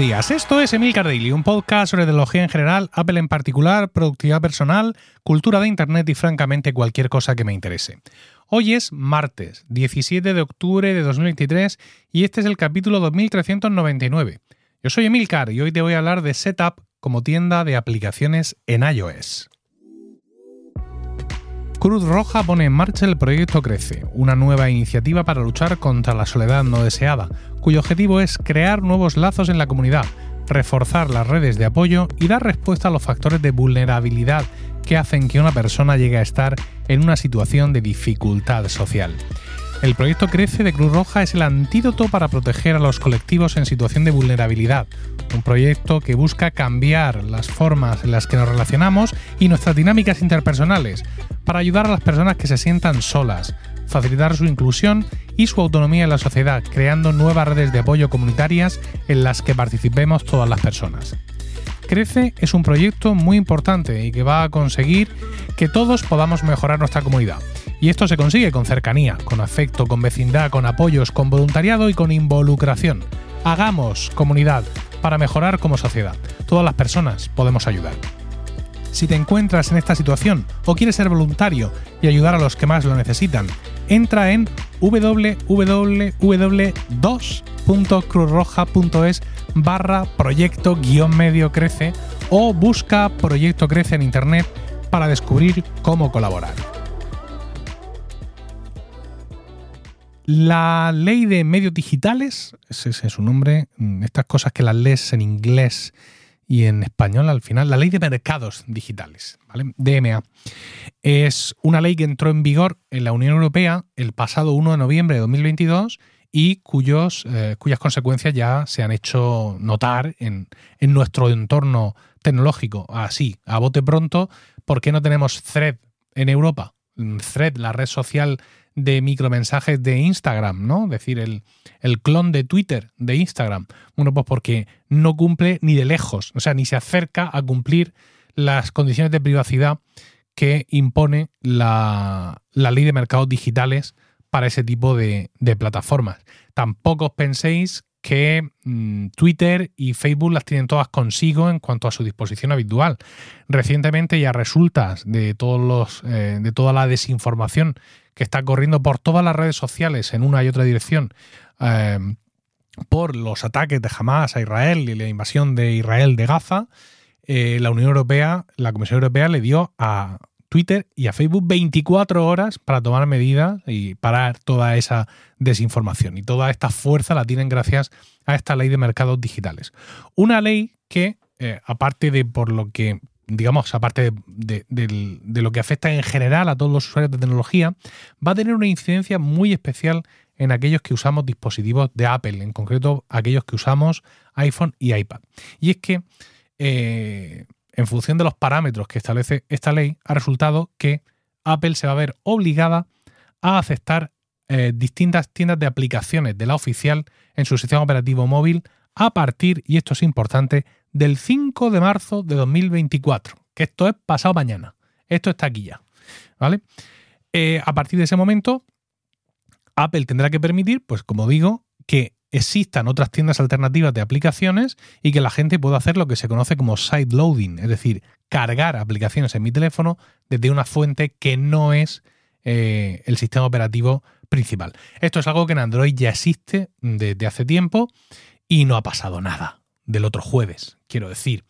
días, esto es Emil Daily, un podcast sobre tecnología en general, Apple en particular, productividad personal, cultura de Internet y francamente cualquier cosa que me interese. Hoy es martes, 17 de octubre de 2023 y este es el capítulo 2399. Yo soy Emilcar y hoy te voy a hablar de Setup como tienda de aplicaciones en iOS. Cruz Roja pone en marcha el proyecto Crece, una nueva iniciativa para luchar contra la soledad no deseada, cuyo objetivo es crear nuevos lazos en la comunidad, reforzar las redes de apoyo y dar respuesta a los factores de vulnerabilidad que hacen que una persona llegue a estar en una situación de dificultad social. El proyecto Crece de Cruz Roja es el antídoto para proteger a los colectivos en situación de vulnerabilidad, un proyecto que busca cambiar las formas en las que nos relacionamos y nuestras dinámicas interpersonales, para ayudar a las personas que se sientan solas, facilitar su inclusión y su autonomía en la sociedad, creando nuevas redes de apoyo comunitarias en las que participemos todas las personas. Crece es un proyecto muy importante y que va a conseguir que todos podamos mejorar nuestra comunidad y esto se consigue con cercanía, con afecto, con vecindad, con apoyos, con voluntariado y con involucración. Hagamos comunidad para mejorar como sociedad. Todas las personas podemos ayudar. Si te encuentras en esta situación o quieres ser voluntario y ayudar a los que más lo necesitan, entra en www.2.cruzroja.es barra proyecto guion medio crece o busca Proyecto Crece en Internet para descubrir cómo colaborar. La ley de medios digitales, ese es su nombre, mm, estas cosas que las lees en inglés y en español al final, la ley de mercados digitales, ¿vale? DMA, es una ley que entró en vigor en la Unión Europea el pasado 1 de noviembre de 2022 y cuyos, eh, cuyas consecuencias ya se han hecho notar en, en nuestro entorno tecnológico. Así, a bote pronto, ¿por qué no tenemos Thread en Europa? Thread, la red social de micromensajes de Instagram, ¿no? Es decir, el, el, clon de Twitter de Instagram. Bueno, pues porque no cumple ni de lejos, o sea, ni se acerca a cumplir las condiciones de privacidad que impone la, ley de mercados digitales para ese tipo de, plataformas. Tampoco os penséis que mm, Twitter y Facebook las tienen todas consigo en cuanto a su disposición habitual. Recientemente ya resulta de todos los eh, de toda la desinformación que está corriendo por todas las redes sociales en una y otra dirección eh, por los ataques de Hamas a Israel y la invasión de Israel de Gaza, eh, la Unión Europea, la Comisión Europea le dio a Twitter y a Facebook 24 horas para tomar medidas y parar toda esa desinformación. Y toda esta fuerza la tienen gracias a esta ley de mercados digitales. Una ley que, eh, aparte de por lo que, digamos, aparte de, lo que afecta en general a todos los usuarios de tecnología, va a tener una incidencia muy especial en aquellos que usamos dispositivos de Apple, en concreto aquellos que usamos iPhone y iPad. Y es que eh, en función de los parámetros que establece esta ley, ha resultado que Apple se va a ver obligada a aceptar eh, distintas tiendas de aplicaciones de la oficial en su sistema operativo móvil a partir, y esto es importante, del 5 de marzo de 2024, que esto es pasado mañana. Esto está aquí ya. ¿Vale? Eh, a partir de ese momento, Apple tendrá que permitir, pues como digo, que existan otras tiendas alternativas de aplicaciones y que la gente pueda hacer lo que se conoce como side loading, es decir, cargar aplicaciones en mi teléfono desde una fuente que no es eh, el sistema operativo principal. Esto es algo que en Android ya existe desde hace tiempo y no ha pasado nada del otro jueves, quiero decir.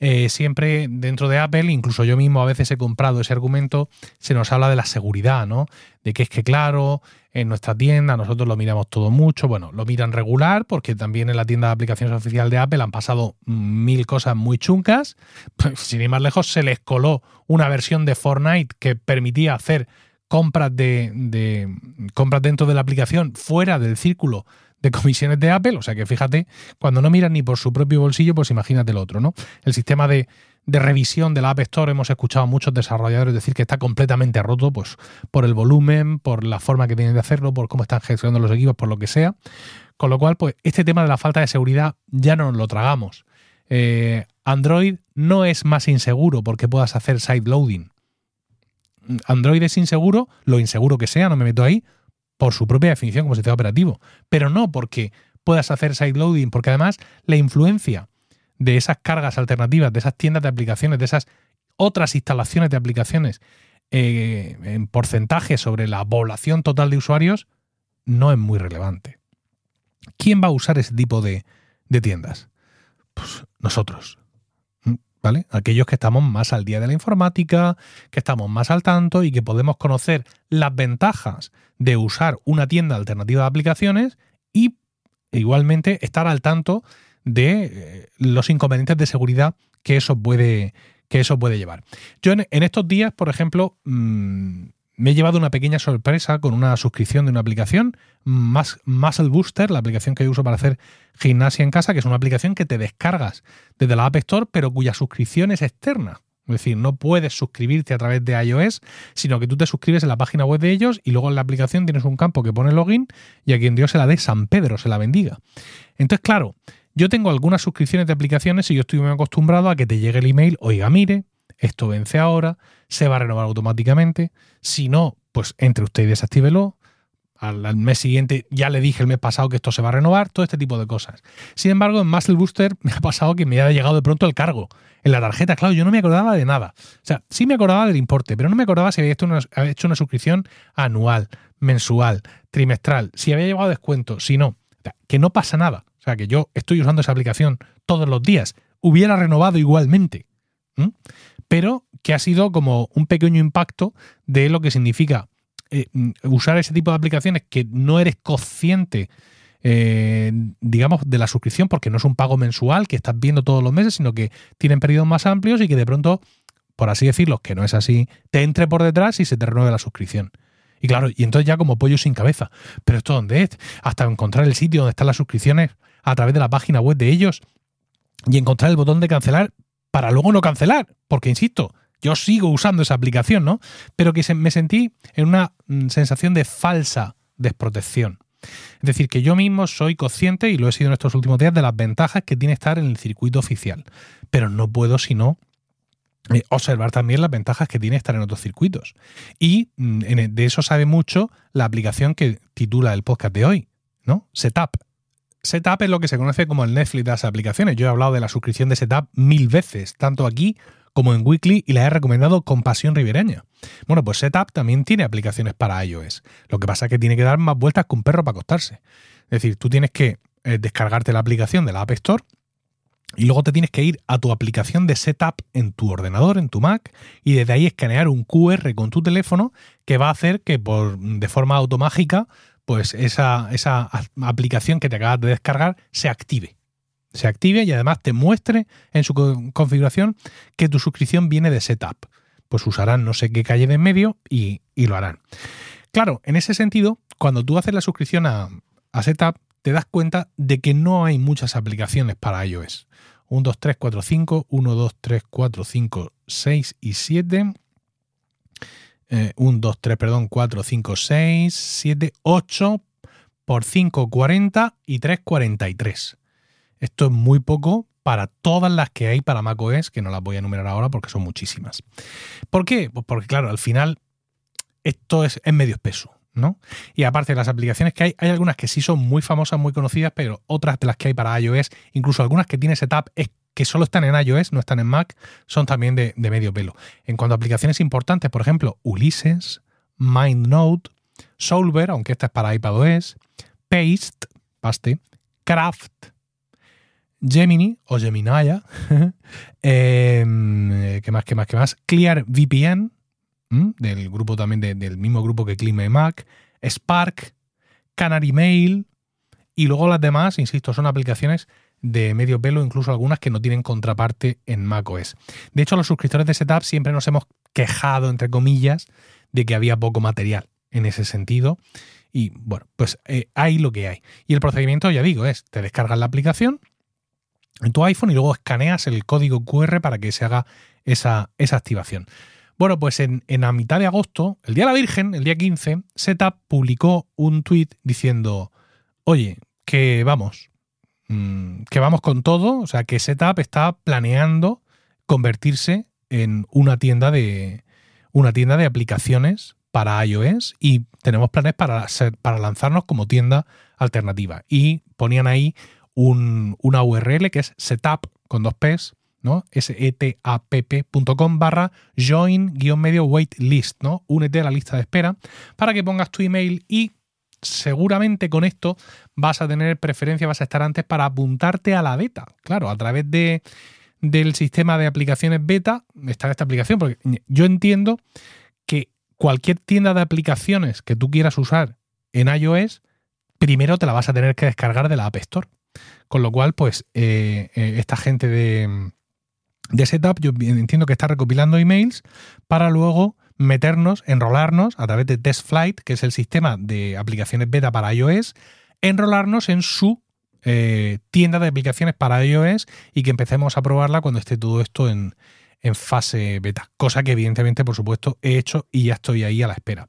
Eh, siempre dentro de Apple, incluso yo mismo a veces he comprado ese argumento, se nos habla de la seguridad, ¿no? De que es que, claro, en nuestra tienda nosotros lo miramos todo mucho, bueno, lo miran regular, porque también en la tienda de aplicaciones oficial de Apple han pasado mil cosas muy chuncas. Sin ir más lejos, se les coló una versión de Fortnite que permitía hacer compras de compras dentro de la aplicación fuera del círculo de comisiones de Apple. O sea que fíjate, cuando no miran ni por su propio bolsillo, pues imagínate el otro, ¿no? El sistema de, revisión de la App Store hemos escuchado a muchos desarrolladores decir que está completamente roto, pues por el volumen, por la forma que tienen de hacerlo, por cómo están gestionando los equipos, por lo que sea. Con lo cual, pues este tema de la falta de seguridad ya no nos lo tragamos. Eh, Android no es más inseguro porque puedas hacer side loading. Android es inseguro, lo inseguro que sea, no me meto ahí, por su propia definición como sistema operativo, pero no porque puedas hacer sideloading, porque además la influencia de esas cargas alternativas, de esas tiendas de aplicaciones, de esas otras instalaciones de aplicaciones eh, en porcentaje sobre la población total de usuarios, no es muy relevante. ¿Quién va a usar ese tipo de, de tiendas? Pues nosotros. ¿Vale? Aquellos que estamos más al día de la informática, que estamos más al tanto y que podemos conocer las ventajas de usar una tienda alternativa de aplicaciones y igualmente estar al tanto de eh, los inconvenientes de seguridad que eso puede, que eso puede llevar. Yo en, estos días, por ejemplo, mm, me he llevado una pequeña sorpresa con una suscripción de una aplicación, Muscle Booster, la aplicación que yo uso para hacer gimnasia en casa, que es una aplicación que te descargas desde la App Store, pero cuya suscripción es externa. Es decir, no puedes suscribirte a través de iOS, sino que tú te suscribes en la página web de ellos y luego en la aplicación tienes un campo que pone login y a quien Dios se la dé San Pedro, se la bendiga. Entonces, claro, yo tengo algunas suscripciones de aplicaciones y yo estoy muy acostumbrado a que te llegue el email, oiga, mire, esto vence ahora, se va a renovar automáticamente. Si no, pues entre usted y desactívelo. Al, mes siguiente ya le dije el mes pasado que esto se va a renovar, todo este tipo de cosas. Sin embargo, en Muscle Booster me ha pasado que me ha llegado de pronto el cargo en la tarjeta. Claro, yo no me acordaba de nada. O sea, sí me acordaba del importe, pero no me acordaba si había hecho una, hecho una suscripción anual, mensual, trimestral, si había llevado descuento, si no. Que no pasa nada. O sea, que yo estoy usando esa aplicación todos los días. Hubiera renovado igualmente pero que ha sido como un pequeño impacto de lo que significa eh, usar ese tipo de aplicaciones que no eres consciente, eh, digamos, de la suscripción, porque no es un pago mensual que estás viendo todos los meses, sino que tienen periodos más amplios y que de pronto, por así decirlo, que no es así, te entre por detrás y se te renueve la suscripción. Y claro, y entonces ya como pollo sin cabeza. Pero esto dónde es? Hasta encontrar el sitio donde están las suscripciones a través de la página web de ellos y encontrar el botón de cancelar para luego no cancelar, porque insisto, yo sigo usando esa aplicación, ¿no? Pero que me sentí en una mm, sensación de falsa desprotección. Es decir, que yo mismo soy consciente, y lo he sido en estos últimos días, de las ventajas que tiene estar en el circuito oficial. Pero no puedo sino eh, observar también las ventajas que tiene estar en otros circuitos. Y mm, de eso sabe mucho la aplicación que titula el podcast de hoy, ¿no? Setup. Setup es lo que se conoce como el Netflix de las aplicaciones. Yo he hablado de la suscripción de Setup mil veces, tanto aquí como en Weekly, y la he recomendado con pasión ribereña. Bueno, pues Setup también tiene aplicaciones para iOS. Lo que pasa es que tiene que dar más vueltas que un perro para acostarse. Es decir, tú tienes que eh, descargarte la aplicación de la App Store y luego te tienes que ir a tu aplicación de Setup en tu ordenador, en tu Mac, y desde ahí escanear un QR con tu teléfono que va a hacer que por, de forma automágica pues esa, esa aplicación que te acabas de descargar se active. Se active y además te muestre en su configuración que tu suscripción viene de Setup. Pues usarán no sé qué calle de en medio y, lo harán. Claro, en ese sentido, cuando tú haces la suscripción a, a Setup, te das cuenta de que no hay muchas aplicaciones para iOS. 1, 2, 3, 4, 5, 1, 2, 3, 4, 5, 6 y 7 1, 2, 3, perdón, 4, 5, 6, 7, 8 por 5, 40 y 3, 43. Esto es muy poco para todas las que hay para macOS, que no las voy a enumerar ahora porque son muchísimas. ¿Por qué? Pues porque, claro, al final esto es, es medio espeso. ¿no? Y aparte de las aplicaciones que hay, hay algunas que sí son muy famosas, muy conocidas, pero otras de las que hay para iOS, incluso algunas que tiene Setup, es que solo están en iOS, no están en Mac, son también de, medio pelo. En cuanto a aplicaciones importantes, por ejemplo, Ulysses, MindNote, Solver, aunque esta es para iPadOS, Paste, Paste, Craft, Gemini o Geminaya, em, ¿qué más, qué más, qué más? Clear VPN, del grupo también del mismo grupo que Clima Mac, Spark, Canary Mail, y luego las demás, insisto, son aplicaciones de medio pelo, incluso algunas que no tienen contraparte en macOS. De hecho, los suscriptores de Setup siempre nos hemos quejado, entre comillas, de que había poco material en ese sentido. Y bueno, pues eh, hay lo que hay. Y el procedimiento, ya digo, es, te descargas la aplicación en tu iPhone y luego escaneas el código QR para que se haga esa, esa activación. Bueno, pues en, en, a mitad de agosto, el día de la Virgen, el día 15, Setup publicó un tweet diciendo, oye, que vamos, Mm, que vamos con todo, o sea que Setup está planeando convertirse en una tienda de una tienda de aplicaciones para iOS y tenemos planes para, para lanzarnos como tienda alternativa. Y ponían ahí una URL que es setup con dos P's, ¿no? setapp.com barra join-medio waitlist, ¿no? Únete a la lista de espera para que pongas tu email y seguramente con esto vas a tener preferencia, vas a estar antes para apuntarte a la beta. Claro, a través de, del sistema de aplicaciones beta está esta aplicación, porque yo entiendo que cualquier tienda de aplicaciones que tú quieras usar en iOS, primero te la vas a tener que descargar de la App Store. Con lo cual, pues, eh, eh, esta gente de, de Setup, yo entiendo que está recopilando emails para luego meternos, enrolarnos a través de TestFlight, que es el sistema de aplicaciones beta para iOS, enrolarnos en su eh, tienda de aplicaciones para iOS y que empecemos a probarla cuando esté todo esto en, fase beta. Cosa que evidentemente, por supuesto, he hecho y ya estoy ahí a la espera.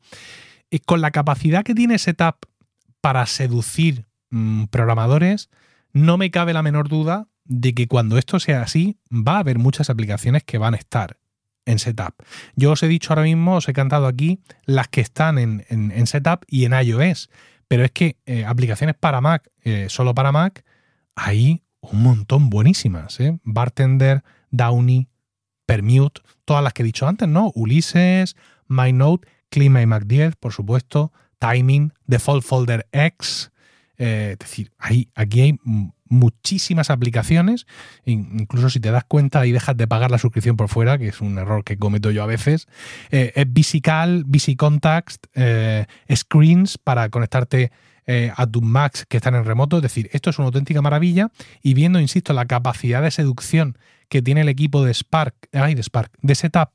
Y con la capacidad que tiene Setup para seducir mm, programadores, no me cabe la menor duda de que cuando esto sea así, va a haber muchas aplicaciones que van a estar en Setup. Yo os he dicho ahora mismo, os he cantado aquí las que están en, Setup y en iOS, pero es que eh, aplicaciones para Mac, eh, solo para Mac, hay un montón buenísimas. ¿eh? Bartender, Downy, Permute, todas las que he dicho antes, ¿no? Ulises, MyNote, Clima y Mac 10, por supuesto, Timing, Default Folder X. es decir, aquí hay muchísimas aplicaciones, incluso si te das cuenta y dejas de pagar la suscripción por fuera, que es un error que cometo yo a veces, eh, es VisiCal, VisiContact, eh, Screens para conectarte eh, a tus Macs que están en remoto, es decir, esto es una auténtica maravilla. Y viendo, insisto, la capacidad de seducción que tiene el equipo de Spark, ay, de Spark, de Setup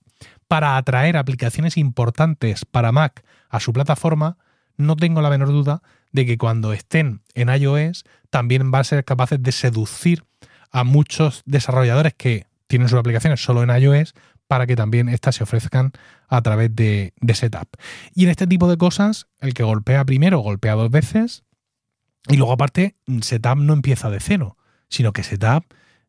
para atraer aplicaciones importantes para Mac a su plataforma, no tengo la menor duda de que cuando estén en iOS también van a ser capaces de seducir a muchos desarrolladores que tienen sus aplicaciones solo en iOS para que también éstas se ofrezcan a través de, Setup. Y en este tipo de cosas, el que golpea primero golpea dos veces y luego aparte Setup no empieza de cero, sino que Setup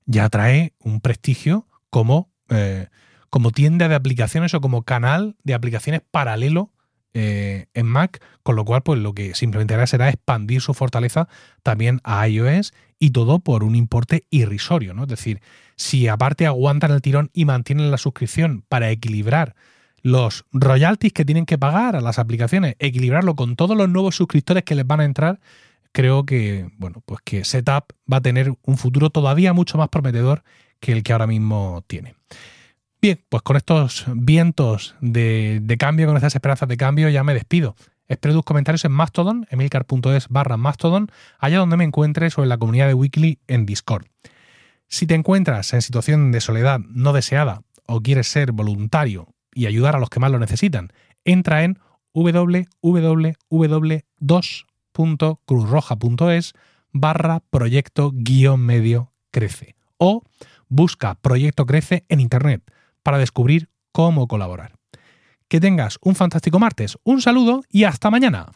ya trae un prestigio como, eh, como tienda de aplicaciones o como canal de aplicaciones paralelo eh, en Mac, con lo cual pues lo que simplemente hará será expandir su fortaleza también a iOS y todo por un importe irrisorio, ¿no? Es decir, si aparte aguantan el tirón y mantienen la suscripción para equilibrar los royalties que tienen que pagar a las aplicaciones, equilibrarlo con todos los nuevos suscriptores que les van a entrar, creo que, bueno, pues que Setup va a tener un futuro todavía mucho más prometedor que el que ahora mismo tiene. Bien, pues con estos vientos de, cambio, con estas esperanzas de cambio, ya me despido. Espero tus comentarios en Mastodon, emilcar.es barra Mastodon, allá donde me encuentres o en la comunidad de Weekly en Discord. Si te encuentras en situación de soledad no deseada o quieres ser voluntario y ayudar a los que más lo necesitan, entra en www.2.cruzroja.es barra proyecto guion medio crece o busca Proyecto Crece en Internet para descubrir cómo colaborar. Que tengas un fantástico martes, un saludo y hasta mañana.